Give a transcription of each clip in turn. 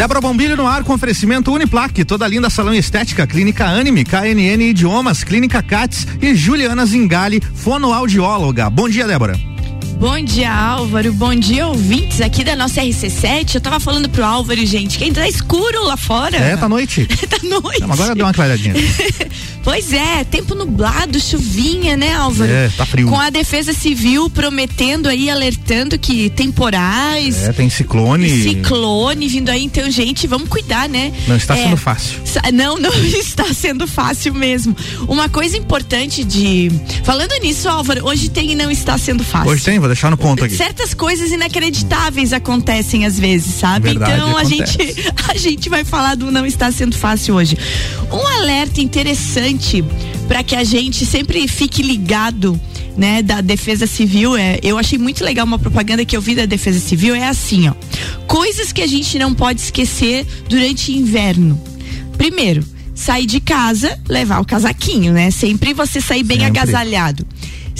Débora Bombilho no ar com oferecimento Uniplaque, toda linda salão estética, clínica Anime, KNN Idiomas, clínica Cats e Juliana Zingali, fonoaudióloga. Bom dia, Débora. Bom dia, Álvaro. Bom dia, ouvintes aqui da nossa RC7. Eu tava falando pro Álvaro, gente, que ainda tá escuro lá fora. É, tá noite. tá noite. Não, agora deu uma clareadinha. pois é, tempo nublado, chuvinha, né, Álvaro? É, tá frio. Com a Defesa Civil prometendo aí, alertando que temporais. É, tem ciclone. Ciclone vindo aí. Então, gente, vamos cuidar, né? Não está é, sendo fácil. Não, não está sendo fácil mesmo. Uma coisa importante de. Falando nisso, Álvaro, hoje tem e não está sendo fácil. Hoje tem, vou deixar no ponto aqui. Certas coisas inacreditáveis acontecem às vezes, sabe? Verdade, então a acontece. gente a gente vai falar do não está sendo fácil hoje. Um alerta interessante para que a gente sempre fique ligado né, da Defesa Civil, é, eu achei muito legal uma propaganda que eu vi da Defesa Civil, é assim, ó. Coisas que a gente não pode esquecer durante inverno. Primeiro, sair de casa, levar o casaquinho, né? Sempre você sair bem Sempre. agasalhado.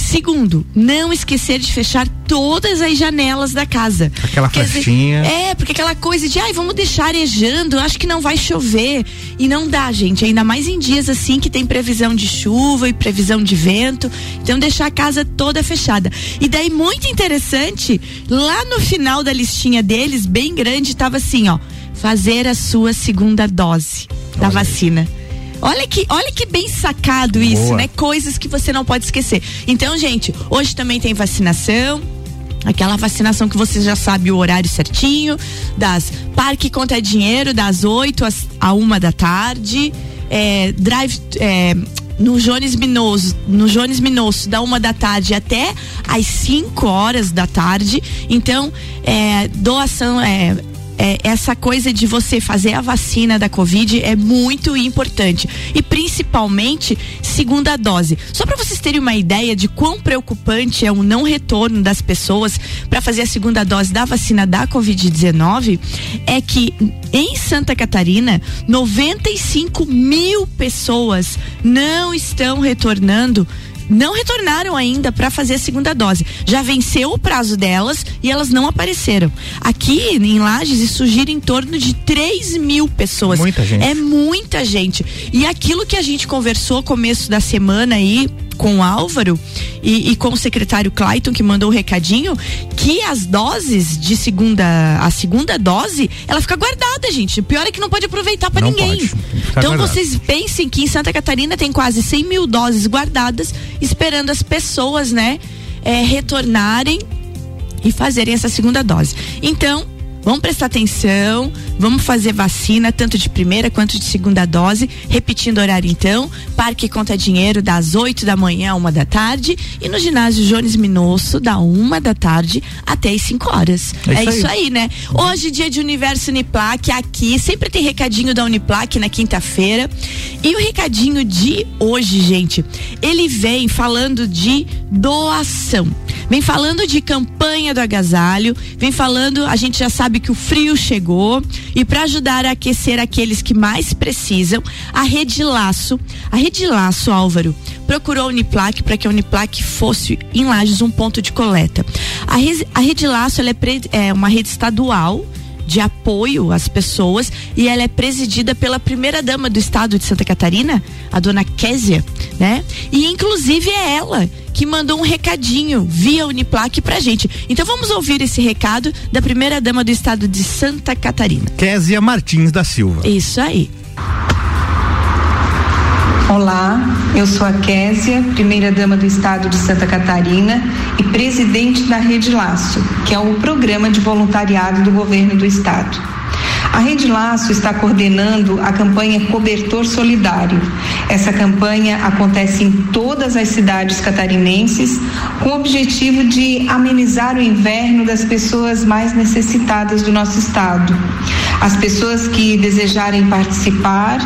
Segundo, não esquecer de fechar todas as janelas da casa. Aquela Quer dizer, festinha. é, porque aquela coisa de, ai, vamos deixar arejando, acho que não vai chover. E não dá, gente, ainda mais em dias assim que tem previsão de chuva e previsão de vento. Então, deixar a casa toda fechada. E daí, muito interessante, lá no final da listinha deles, bem grande, tava assim, ó, fazer a sua segunda dose da Olha aí. vacina. Olha que, olha que bem sacado isso, Boa. né? Coisas que você não pode esquecer. Então, gente, hoje também tem vacinação. Aquela vacinação que você já sabe o horário certinho, das Parque Conta Dinheiro, das 8 às, a uma da tarde. É, drive. É, no Jones Minoso, no Jones Minosso, da uma da tarde até às 5 horas da tarde. Então, é, doação é, é, essa coisa de você fazer a vacina da Covid é muito importante. E principalmente segunda dose. Só para vocês terem uma ideia de quão preocupante é o não retorno das pessoas para fazer a segunda dose da vacina da Covid-19, é que em Santa Catarina, 95 mil pessoas não estão retornando não retornaram ainda para fazer a segunda dose. Já venceu o prazo delas e elas não apareceram. Aqui em Lages isso gira em torno de 3 mil pessoas. Muita gente. É muita gente. E aquilo que a gente conversou começo da semana aí com o Álvaro e, e com o secretário Clayton que mandou o recadinho que as doses de segunda a segunda dose ela fica guardada gente o pior é que não pode aproveitar para ninguém pode. Então guardado. vocês pensem que em Santa Catarina tem quase 100 mil doses guardadas, esperando as pessoas, né, é, retornarem e fazerem essa segunda dose. Então, vamos prestar atenção, vamos fazer vacina, tanto de primeira quanto de segunda dose. Repetindo o horário, então, Parque Conta Dinheiro, das 8 da manhã a uma da tarde, e no ginásio Jones Minosso, da uma da tarde até as 5 horas. É É isso isso aí. aí, né? Hoje, dia de Universo Uniplac, aqui, sempre tem recadinho da Uniplac na quinta-feira. E o recadinho de hoje, gente, ele vem falando de doação. Vem falando de campanha do agasalho, vem falando, a gente já sabe que o frio chegou e para ajudar a aquecer aqueles que mais precisam, a Rede Laço, a Rede Laço, Álvaro, procurou a Uniplac para que a Uniplac fosse em Lages um ponto de coleta. A, Rede Laço é, é uma rede estadual de apoio às pessoas e ela é presidida pela primeira dama do estado de Santa Catarina, a dona Késia, né? E inclusive é ela que mandou um recadinho via Uniplac pra gente. Então vamos ouvir esse recado da primeira dama do estado de Santa Catarina. Késia Martins da Silva. Isso aí. Olá, eu sou a Késia, primeira-dama do Estado de Santa Catarina e presidente da Rede Laço, que é o programa de voluntariado do governo do Estado. A Rede Laço está coordenando a campanha Cobertor Solidário. Essa campanha acontece em todas as cidades catarinenses com o objetivo de amenizar o inverno das pessoas mais necessitadas do nosso estado. As pessoas que desejarem participar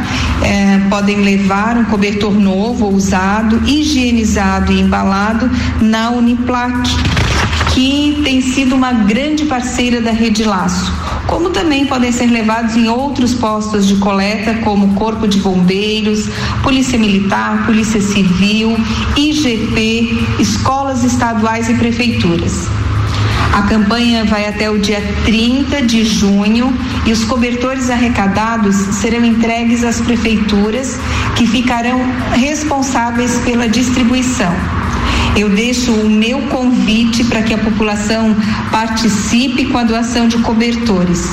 eh, podem levar um cobertor novo usado, higienizado e embalado na Uniplac, que tem sido uma grande parceira da Rede Laço. Como também podem ser levados em outros postos de coleta, como Corpo de Bombeiros, Polícia Militar, Polícia Civil, IGP, escolas estaduais e prefeituras. A campanha vai até o dia 30 de junho e os cobertores arrecadados serão entregues às prefeituras que ficarão responsáveis pela distribuição. Eu deixo o meu convite para que a população participe com a doação de cobertores.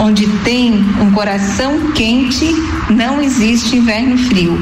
Onde tem um coração quente, não existe inverno frio.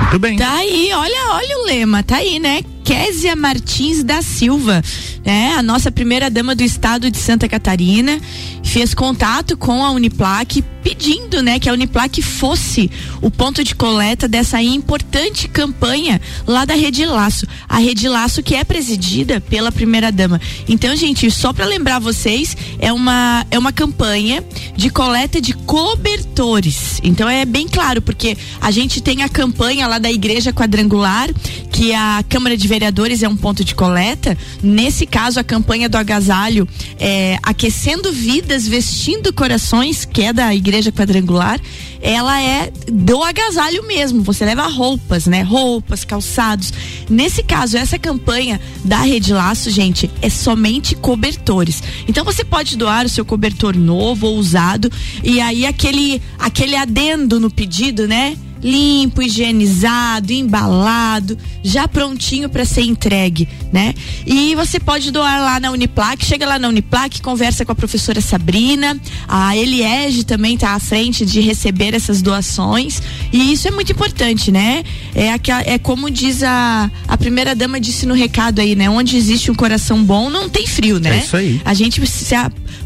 Muito bem. Tá aí, olha, olha o lema, tá aí, né? Késia Martins da Silva, né? A nossa primeira dama do estado de Santa Catarina, fez contato com a Uniplac pedindo, né, que a Uniplac fosse o ponto de coleta dessa importante campanha lá da Rede Laço. A Rede Laço que é presidida pela primeira dama. Então, gente, só para lembrar vocês, é uma é uma campanha de coleta de cobertores. Então é bem claro, porque a gente tem a campanha lá da Igreja Quadrangular, que a Câmara de Vereadores é um ponto de coleta. Nesse caso, a campanha do agasalho é aquecendo vidas, vestindo corações, que é da Igreja quadrangular, ela é do agasalho mesmo. Você leva roupas, né? Roupas, calçados. Nesse caso, essa campanha da Rede Laço, gente, é somente cobertores. Então você pode doar o seu cobertor novo ou usado e aí aquele aquele adendo no pedido, né? Limpo, higienizado, embalado, já prontinho para ser entregue, né? E você pode doar lá na Uniplac, chega lá na Uniplac, conversa com a professora Sabrina, a Eliege também está à frente de receber essas doações e isso é muito importante, né? É, aquela, é como diz a, a primeira dama disse no recado aí, né? Onde existe um coração bom, não tem frio, né? É isso aí. A gente se,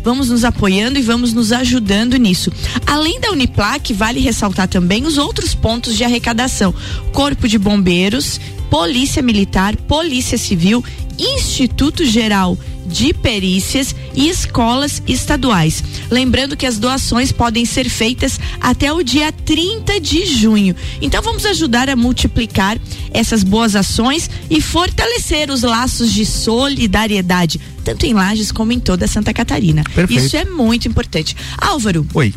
vamos nos apoiando e vamos nos ajudando nisso. Além da Uniplac, vale ressaltar também os outros pontos de arrecadação: Corpo de Bombeiros, Polícia Militar, Polícia Civil, Instituto Geral de Perícias e escolas estaduais. Lembrando que as doações podem ser feitas até o dia 30 de junho. Então vamos ajudar a multiplicar essas boas ações e fortalecer os laços de solidariedade, tanto em Lages como em toda Santa Catarina. Perfeito. Isso é muito importante. Álvaro. Oi.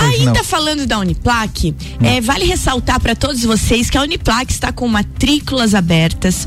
Ainda não. falando da Uniplac, é, vale ressaltar para todos vocês que a Uniplac está com matrículas abertas.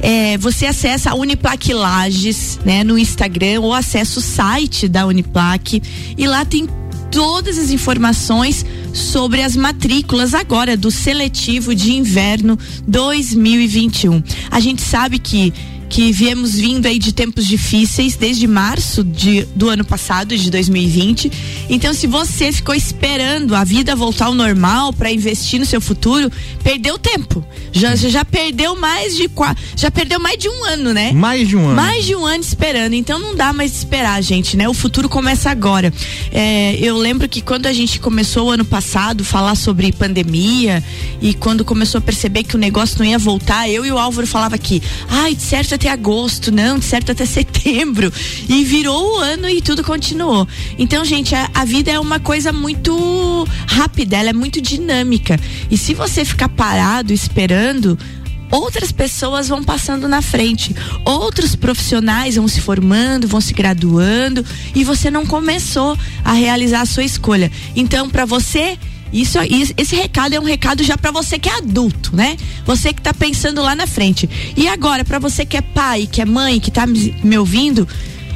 É, você acessa a Uniplac Lages, né, no Instagram ou acessa o site da Uniplac e lá tem todas as informações sobre as matrículas agora do seletivo de inverno 2021. A gente sabe que que viemos vindo aí de tempos difíceis desde março de, do ano passado, de 2020. Então, se você ficou esperando a vida voltar ao normal para investir no seu futuro, perdeu tempo. Já, já perdeu mais de já perdeu mais de um ano, né? Mais de um ano. Mais de um ano esperando. Então não dá mais esperar, gente, né? O futuro começa agora. É, eu lembro que quando a gente começou o ano passado falar sobre pandemia e quando começou a perceber que o negócio não ia voltar, eu e o Álvaro falava aqui, ai, de certo até agosto, não, de certo até setembro. E virou o ano e tudo continuou. Então, gente, a, a vida é uma coisa muito rápida, ela é muito dinâmica. E se você ficar parado esperando, outras pessoas vão passando na frente, outros profissionais vão se formando, vão se graduando e você não começou a realizar a sua escolha. Então, para você isso, esse recado é um recado já para você que é adulto, né? Você que está pensando lá na frente. E agora, para você que é pai, que é mãe, que está me ouvindo,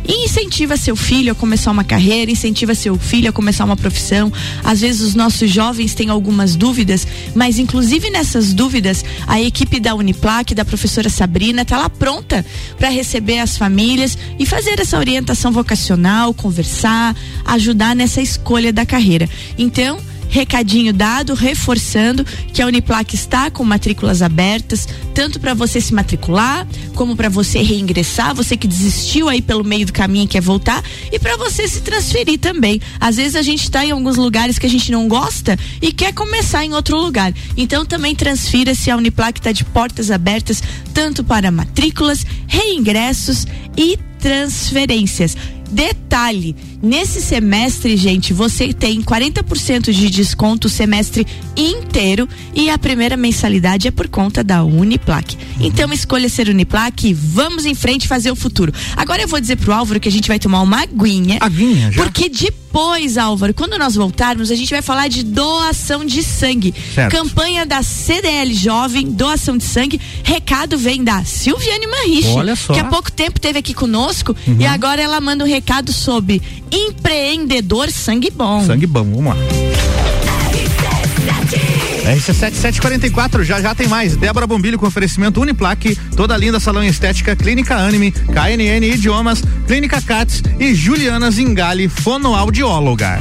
incentiva seu filho a começar uma carreira, incentiva seu filho a começar uma profissão. Às vezes os nossos jovens têm algumas dúvidas, mas inclusive nessas dúvidas, a equipe da Uniplac, da professora Sabrina, está lá pronta para receber as famílias e fazer essa orientação vocacional, conversar, ajudar nessa escolha da carreira. Então, recadinho dado, reforçando que a Uniplac está com matrículas abertas, tanto para você se matricular, como para você reingressar, você que desistiu aí pelo meio do caminho e quer voltar, e para você se transferir também. Às vezes a gente está em alguns lugares que a gente não gosta e quer começar em outro lugar. Então também transfira-se, a Uniplac está de portas abertas, tanto para matrículas, reingressos e transferências. Detalhe, Nesse semestre, gente, você tem 40% de desconto o semestre inteiro e a primeira mensalidade é por conta da Uniplaque. Então escolha ser Uniplaque e vamos em frente fazer o futuro. Agora eu vou dizer pro Álvaro que a gente vai tomar uma aguinha. Aguinha, já? Porque depois, Álvaro, quando nós voltarmos, a gente vai falar de doação de sangue. Certo. Campanha da CDL Jovem, doação de sangue. Recado vem da Silviane Marriche. Olha só. Que há pouco tempo teve aqui conosco e agora ela manda um recado sobre empreendedor sangue bom. Sangue bom, vamos lá. RC7744, já já tem mais. Débora Bombilho com oferecimento Uniplaque, toda linda salão em estética, Clínica Anime, KNN Idiomas, Clínica Cats e Juliana Zingali, fonoaudióloga.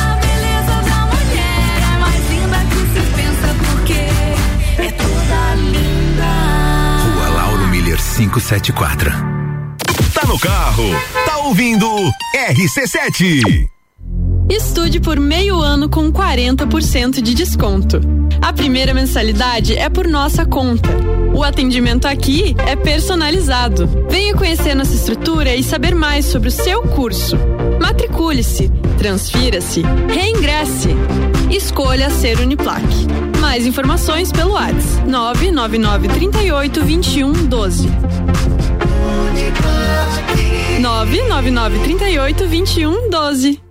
574. Tá no carro, tá ouvindo RC7. Estude por meio ano com 40% de desconto. A primeira mensalidade é por nossa conta. O atendimento aqui é personalizado. Venha conhecer nossa estrutura e saber mais sobre o seu curso. Matricule-se, transfira-se, reingresse. Escolha ser Uniplaque. Mais informações pelo WhatsApp 999 38 21 12.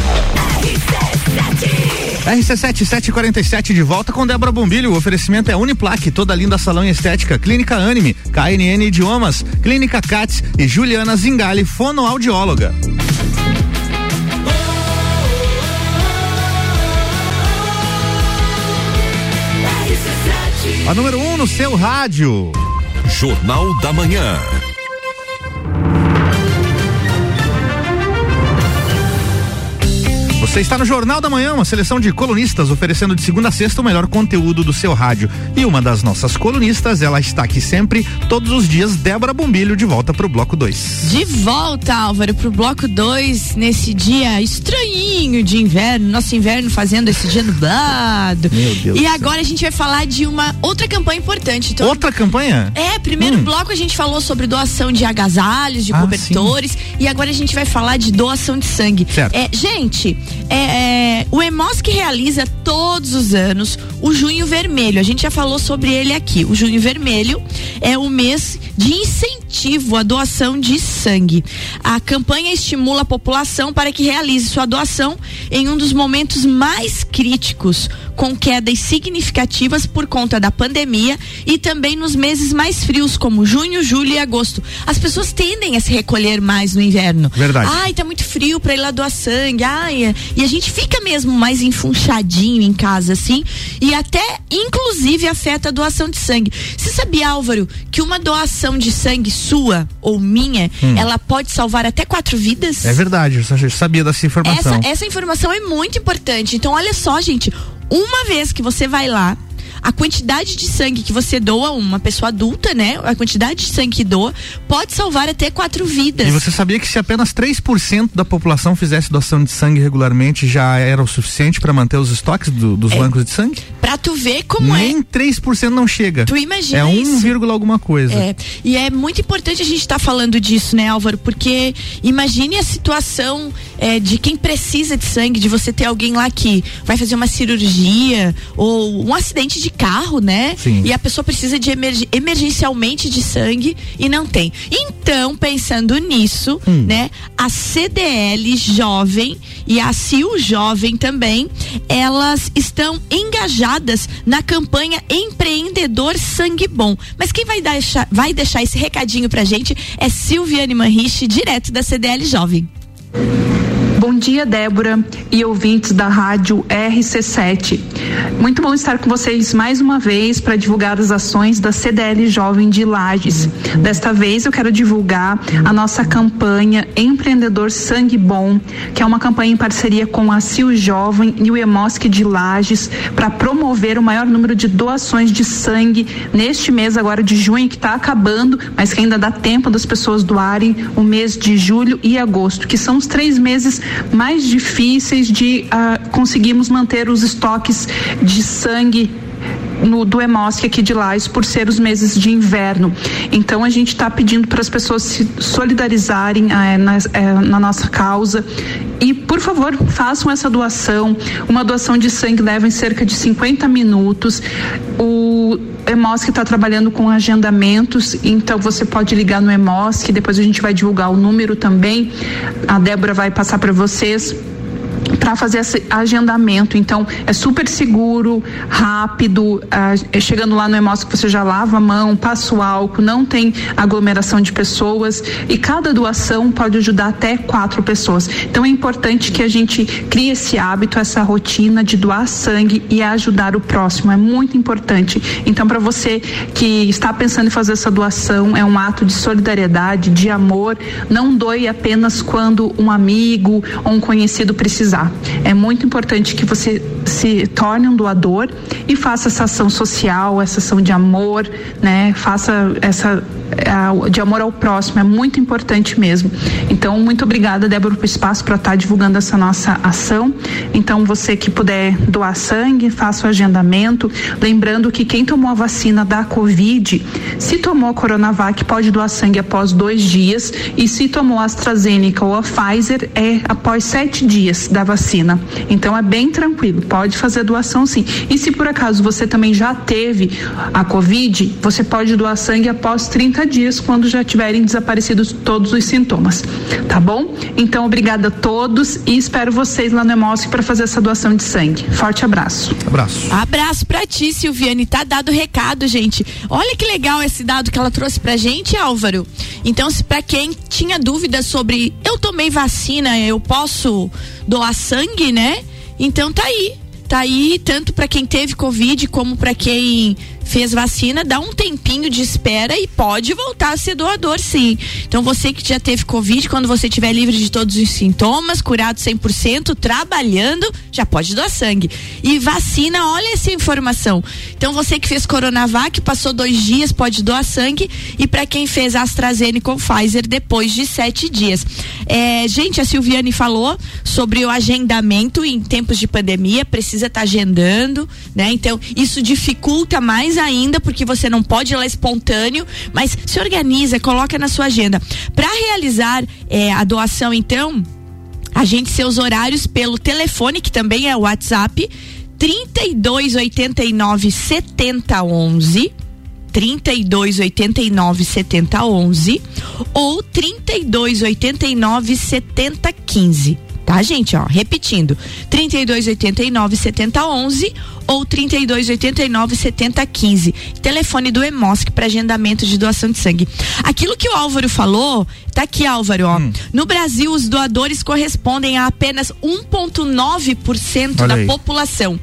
RC7747 de volta com Débora Bombilho. O oferecimento é Uniplaque, toda linda salão em estética, Clínica Anime, KNN Idiomas, Clínica Cats e Juliana Zingali, fonoaudióloga. A número 1 um no seu rádio. Jornal da Manhã. Você está no Jornal da Manhã, uma seleção de colunistas oferecendo de segunda a sexta o melhor conteúdo do seu rádio. E uma das nossas colunistas, ela está aqui sempre, todos os dias, Débora Bombilho, de volta para o bloco 2. De volta, Álvaro, pro bloco 2, nesse dia estranhinho de inverno, nosso inverno fazendo esse dia nublado. Meu Deus E do céu. agora a gente vai falar de uma outra campanha importante. Então, Outra campanha? É, primeiro Hum. bloco a gente falou sobre doação de agasalhos, de Ah, cobertores, e agora a gente vai falar de doação de sangue. Certo. É, gente, é, é, o EMOSC realiza todos os anos o Junho Vermelho. A gente já falou sobre ele aqui. O Junho Vermelho é o mês de incentivo à doação de sangue. A campanha estimula a população para que realize sua doação em um dos momentos mais críticos, com quedas significativas por conta da pandemia e também nos meses mais frios, como junho, julho e agosto. As pessoas tendem a se recolher mais no inverno. Verdade. Ai, tá muito frio pra ir lá doar sangue. Ai, é. e a gente fica mesmo mais enfunchadinho em casa, assim, e até, inclusive, afeta a doação de sangue. Você sabia, Álvaro, que uma doação de sangue sua ou minha, ela pode salvar até quatro vidas? Hum. É verdade, eu sabia dessa informação. Essa, essa informação é muito importante. Então, olha só, gente. Uma vez que você vai lá, a quantidade de sangue que você doa, uma pessoa adulta, né? A quantidade de sangue que doa, pode salvar até quatro vidas. E você sabia que se apenas 3% da população fizesse doação de sangue regularmente, já era o suficiente para manter os estoques do- É. dos bancos de sangue? Pra tu ver como é. Nem 3% não chega. Tu imagina É 1, isso? vírgula alguma coisa. É, e é muito importante a gente estar falando disso, né, Álvaro? Porque imagine a situação é, de quem precisa de sangue, de você ter alguém lá que vai fazer uma cirurgia ou um acidente de carro, né? Sim. E a pessoa precisa de emerg- emergencialmente de sangue e não tem. Então, pensando nisso, Hum. né, a CDL Jovem e a CIL Jovem também, elas estão engajadas na campanha Empreendedor Sangue Bom. Mas quem vai deixar, vai deixar esse recadinho pra gente é Silviane Manriche, direto da CDL Jovem. Bom dia, Débora e ouvintes da rádio RC7. Muito bom estar com vocês mais uma vez para divulgar as ações da CDL Jovem de Lages. Desta vez eu quero divulgar a nossa campanha Empreendedor Sangue Bom, que é uma campanha em parceria com a CIL Jovem e o Emosc de Lages para promover o maior número de doações de sangue neste mês agora de junho que está acabando, mas que ainda dá tempo das pessoas doarem o mês de julho e agosto, que são os três meses mais difíceis de ah, conseguirmos manter os estoques de sangue no, do Emosc aqui de Lages por ser os meses de inverno. Então a gente está pedindo para as pessoas se solidarizarem eh, nas- eh, na nossa causa e por favor façam essa doação. Uma doação de sangue leva em cerca de 50 minutos. O Emosc está trabalhando com agendamentos, então você pode ligar no Emosc, depois a gente vai divulgar o número também. A Débora vai passar para vocês fazer esse agendamento. Então, é super seguro, rápido. ah, é chegando lá no Emosc, você já lava a mão, passa o álcool, não tem aglomeração de pessoas e cada doação pode ajudar até quatro pessoas. Então, é importante que a gente crie esse hábito, essa rotina de doar sangue e ajudar o próximo. É muito importante. Então, para você que está pensando em fazer essa doação, é um ato de solidariedade, de amor. Não doe apenas quando um amigo ou um conhecido precisar. É muito importante que você se torne um doador e faça essa ação social, essa ação de amor, né? Faça essa de amor ao próximo, é muito importante mesmo. Então, muito obrigada, Débora, por espaço para estar divulgando essa nossa ação. Então, você que puder doar sangue, faça o agendamento. Lembrando que quem tomou a vacina da Covid, se tomou a Coronavac, pode doar sangue após dois dias. E se tomou a AstraZeneca ou a Pfizer, é após sete dias da vacina. Então, é bem tranquilo, pode fazer doação sim. E se por acaso você também já teve a Covid, você pode doar sangue após 30 dias, quando já tiverem desaparecidos todos os sintomas. Tá bom? Então, obrigada a todos e espero vocês lá no Emosc para fazer essa doação de sangue. Forte abraço. Abraço. Abraço pra ti, Silviane. Tá dado o recado, gente. Olha que legal esse dado que ela trouxe pra gente, Álvaro. Então, se pra quem tinha dúvidas sobre eu tomei vacina, eu posso doar sangue, né? Então tá aí. Tá aí tanto pra quem teve Covid como pra quem fez vacina, dá um tempinho de espera e pode voltar a ser doador, sim. Então você que já teve Covid, quando você estiver livre de todos os sintomas, curado 100%, trabalhando, já pode doar sangue. E vacina, olha essa informação. Então você que fez Coronavac, passou dois dias, pode doar sangue. E para quem fez AstraZeneca ou Pfizer, depois de sete dias. É, gente, a Silviane falou sobre o agendamento em tempos de pandemia, precisa estar agendando, né? Então, isso dificulta mais ainda, porque você não pode ir lá espontâneo, mas se organiza, coloca na sua agenda. Para realizar é, a doação, então, a gente seus horários pelo telefone, que também é o WhatsApp, 3289 7011. 3289 7011 ou 3289 7015, tá? Tá, gente, ó, repetindo, 3289 7011 ou 3289 7015. Telefone do Emosc para agendamento de doação de sangue. Aquilo que o Álvaro falou, tá aqui, Álvaro, ó. Hum. No Brasil, os doadores correspondem a apenas 1,9% Olha da aí. população.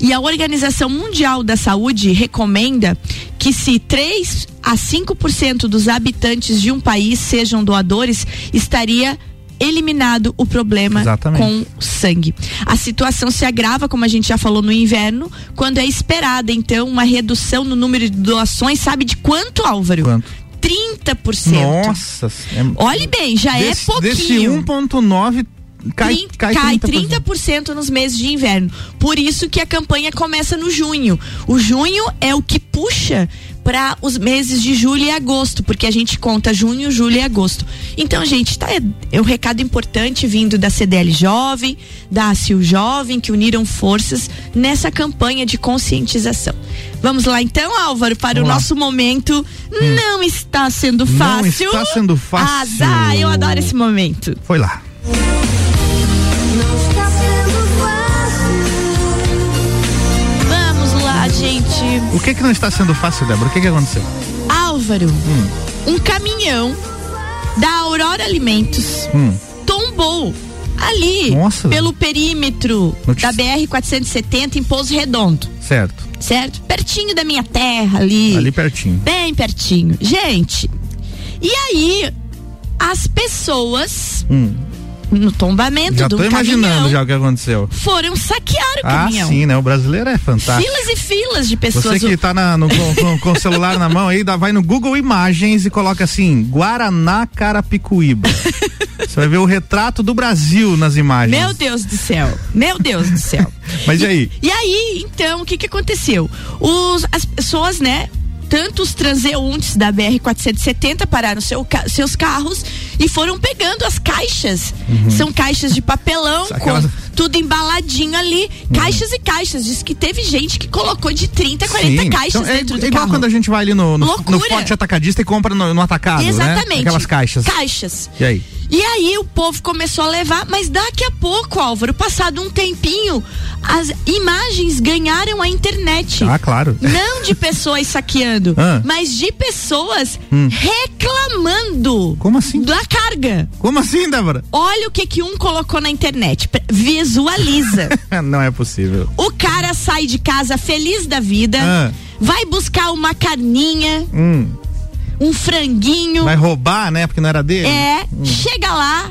E a Organização Mundial da Saúde recomenda que se 3 a 5% dos habitantes de um país sejam doadores, estaria eliminado o problema Exatamente. com sangue. A situação se agrava, como a gente já falou, no inverno, quando é esperada, então, uma redução no número de doações, sabe de quanto, Álvaro? Quanto? 30%. Nossa. É, Olhe bem, já desse, é pouquinho. Desse 1.9 cai, Trin- cai, cai 30%. 30% nos meses de inverno. Por isso que a campanha começa no junho. O junho é o que puxa para os meses de julho e agosto, porque a gente conta junho, julho e agosto. Então, gente, tá, é, é um recado importante vindo da CDL Jovem, da ACIL Jovem, que uniram forças nessa campanha de conscientização. Vamos lá então, Álvaro, para Vamos o lá. nosso momento. Não está sendo Não fácil. está sendo fácil. Azar, eu adoro esse momento. Foi lá. O que que não está sendo fácil, Débora? O que que aconteceu? Álvaro, um caminhão da Aurora Alimentos Hum. tombou ali Nossa. pelo perímetro Notícia. da BR-470 em Pouso Redondo, Certo. certo? Pertinho da minha terra ali. Ali pertinho. Bem pertinho. Gente, e aí as pessoas Hum. No tombamento Já do tô imaginando caminhão já o que aconteceu. foram saquear o Ah, caminhão. sim, né? O brasileiro é fantástico. Filas e filas de pessoas. Você que tá na- no- com, com- o celular na mão aí, dá- vai no Google Imagens e coloca assim, Guaraná Carapicuíba. Você vai ver o retrato do Brasil nas imagens. Meu Deus do céu. Meu Deus do céu. Mas e aí? E aí, então, o que que aconteceu? Os, as pessoas, né? Tanto os transeuntes da BR-470 pararam seu seus carros e foram pegando as caixas. São caixas de papelão, Uhum. Uhum. com tudo embaladinho ali. Caixas e caixas. Diz que teve gente que colocou de 30, 40 Sim. caixas Então, é dentro do igual carro. quando a gente vai ali no, no, no forte atacadista e compra no, no atacado, né? Exatamente. Aquelas caixas. Caixas. E aí? E aí o povo começou a levar, mas daqui a pouco, Álvaro, passado um tempinho, as imagens ganharam a internet. Ah, claro. Não de pessoas saqueando, Ah. mas de pessoas Hum. reclamando Como assim? da carga. Como assim, Débora? Olha o que que um colocou na internet. Visualiza. Não é possível. o cara sai de casa feliz da vida, Ah. vai buscar uma carninha, Hum. um franguinho. Vai roubar, né? Porque não era dele? É, chega lá.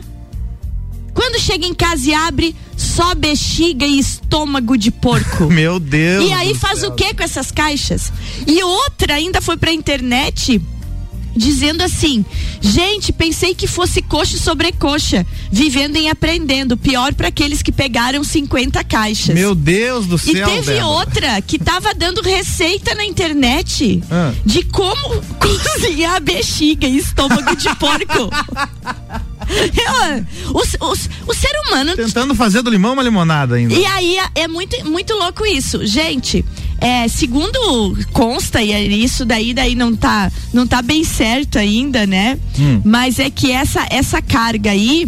Quando chega em casa e abre, só bexiga e estômago de porco. Meu Deus. e aí faz céu. o que com essas caixas? E outra ainda foi pra internet dizendo assim: gente, pensei que fosse coxa e sobrecoxa, vivendo e aprendendo. Pior pra aqueles que pegaram 50 caixas. Meu Deus do E céu. teve Débora. outra que tava dando receita na internet Ah. de como cozinhar bexiga e estômago de porco. Eu, o, o, o ser humano. Tentando fazer do limão uma limonada ainda. E aí é muito, muito louco isso. Gente, é, segundo consta, e é isso daí, daí não tá, não tá bem certo ainda, né? Hum. Mas é que essa, essa carga aí,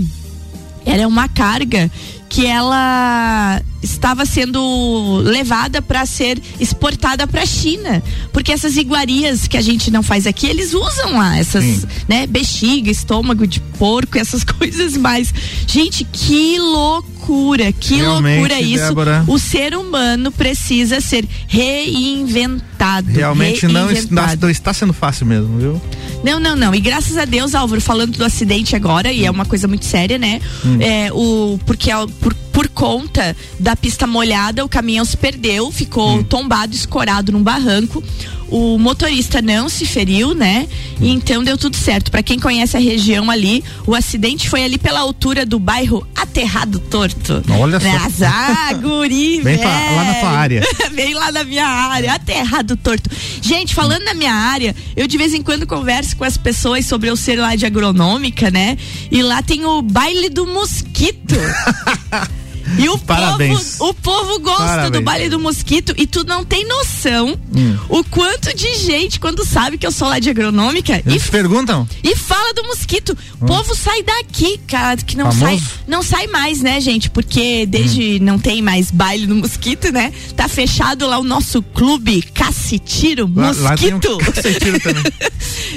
ela é uma carga que ela estava sendo levada para ser exportada para a China, porque essas iguarias que a gente não faz aqui, eles usam lá essas, Sim. né, bexiga, estômago de porco, essas coisas mais. Gente, que loucura, que Realmente, loucura isso. Débora. O ser humano precisa ser reinventado. Realmente não está, reinventado. não está sendo fácil mesmo, viu? Não, não, não. E graças a Deus, Álvaro, falando do acidente agora, e é uma coisa muito séria, né? É, o, porque é por, por conta da pista molhada, o caminhão se perdeu, ficou tombado, escorado num barranco. O motorista não se feriu, né? E então deu tudo certo. Pra quem conhece a região ali, o acidente foi ali pela altura do bairro Aterrado Torto. Olha só. Mas, ah, guri, Bem pra- lá na tua área. Bem lá na minha área, até errado torto. Gente, falando na minha área, eu de vez em quando converso com as pessoas sobre eu ser lá de agronômica, né? E lá tem o baile do mosquito. E o Parabéns. povo, o povo gosta Parabéns. do baile do mosquito e tu não tem noção Hum. o quanto de gente quando sabe que eu sou lá de agronômica e Eles perguntam? e fala do mosquito. O povo sai daqui, cara, que não Famoso? sai, não sai mais, né, gente? Porque desde não tem mais baile no mosquito, né? Tá fechado lá o nosso clube Cacitiro Lá, lá tem um Mosquito. cacetiro também.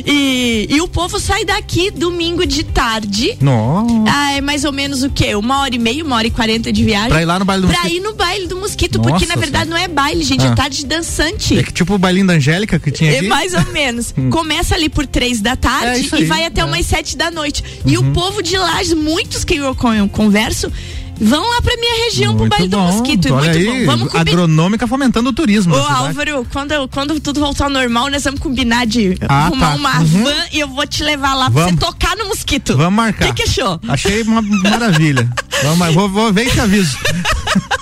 e, e o povo sai daqui domingo de tarde. Nossa. Ah, é mais ou menos o quê? Uma hora e meia, uma hora e quarenta de viagem. Pra ir lá no baile do Pra mosquito. ir no baile do mosquito, Nossa porque na verdade não é baile, gente, Ah. é tarde dançante. É que tipo o bailinho da Angélica que tinha É aqui. mais ou menos. Começa ali por três da É tarde isso e vai até é. umas sete da noite. E Uhum. o povo de Lages, muitos que eu converso, vão lá pra minha região pro Muito baile do mosquito. É Olha muito aí, bom. Vamos combinar. agronômica fomentando o turismo. Ô cidade. Álvaro, quando, quando tudo voltar ao normal, nós vamos combinar de Ah, arrumar tá. uma Uhum. van e eu vou te levar lá pra Vamos. você tocar no mosquito. Vamos marcar. O que, que achou? Achei uma maravilha. Vamos, vou, vou ver e te aviso.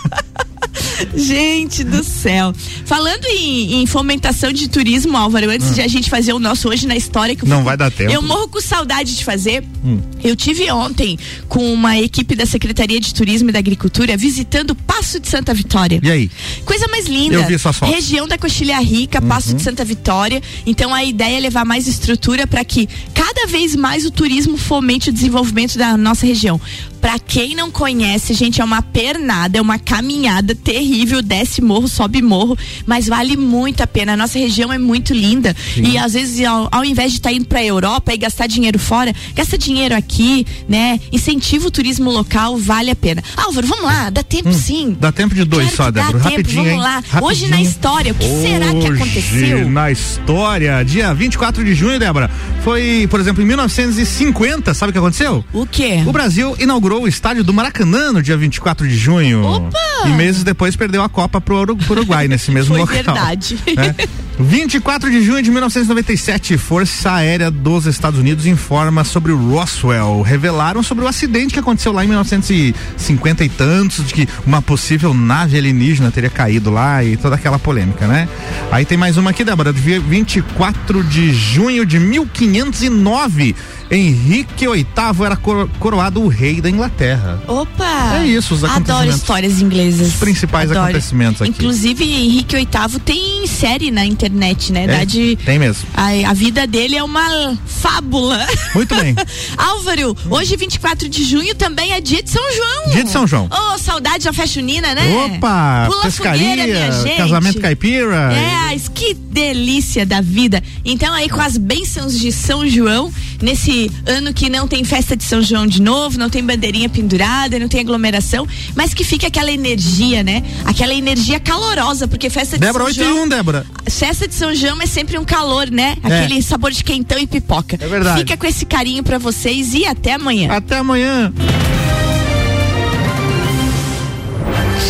Gente do céu. Falando em, em fomentação de turismo, Álvaro, antes de a gente fazer o nosso hoje na história que eu Hum. Não fico- vai dar tempo. Eu morro com saudade de fazer. Hum. Eu tive ontem com uma equipe da Secretaria de Turismo e da Agricultura visitando Passo de Santa Vitória. E aí? Coisa mais linda. Eu vi suas fotos. Região da Coxilha Rica, Passo Uhum. de Santa Vitória. Então a ideia é levar mais estrutura para que cada vez mais o turismo fomente o desenvolvimento da nossa região. Para quem não conhece, gente, é uma pernada, é uma caminhada terrível, desce morro, sobe morro, mas vale muito a pena. A nossa região é muito linda e às vezes ao, ao invés de estar indo para Europa e gastar dinheiro fora, gasta dinheiro aqui, né? Incentiva o turismo local, vale a pena. Álvaro, vamos lá, dá tempo sim. Dá tempo de dois só, Débora. Rapidinho, vamos lá. Rapidinho. Hoje na história, o que será que Hoje aconteceu? na história, dia 24 de junho, Débora, foi, por exemplo, em 1950, sabe o que aconteceu? O quê? O Brasil inaugurou o estádio do Maracanã no dia 24 de junho. Opa! E meses depois perdeu a Copa pro Uru- pro Uruguai nesse mesmo Foi local. verdade. né? 24 de junho de 1997, Força Aérea dos Estados Unidos informa sobre o Roswell. Revelaram sobre o acidente que aconteceu lá em 1950 e tantos, de que uma possível nave alienígena teria caído lá e toda aquela polêmica, né? Aí tem mais uma aqui, Débora, de 24 de junho de 1509. Henrique VIII era coro- coroado o rei da Inglaterra. Opa! É isso, os Adoro histórias inglesas. Os principais Adoro. acontecimentos aqui. Inclusive, Henrique VIII tem série na internet, né? É, tem mesmo. A, a vida dele é uma fábula. Muito bem. Álvaro, hoje 24 de junho também é dia de São João. Dia de São João. Oh, saudade da festa junina, né? Opa! Pula pescaria, fogueira, minha gente. casamento caipira. É, mas que delícia da vida. Então aí com as bênçãos de São João, nesse ano que não tem festa de São João de novo, não tem bandeirinha pendurada, não tem aglomeração, mas que fica aquela energia, né? Aquela energia calorosa, porque festa de Débora, São 8 e João... 1, Débora. Festa de São João é sempre um calor, né? Aquele sabor de quentão e pipoca. É verdade. Fica com esse carinho pra vocês e até amanhã. Até amanhã.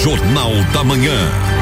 Jornal da Manhã.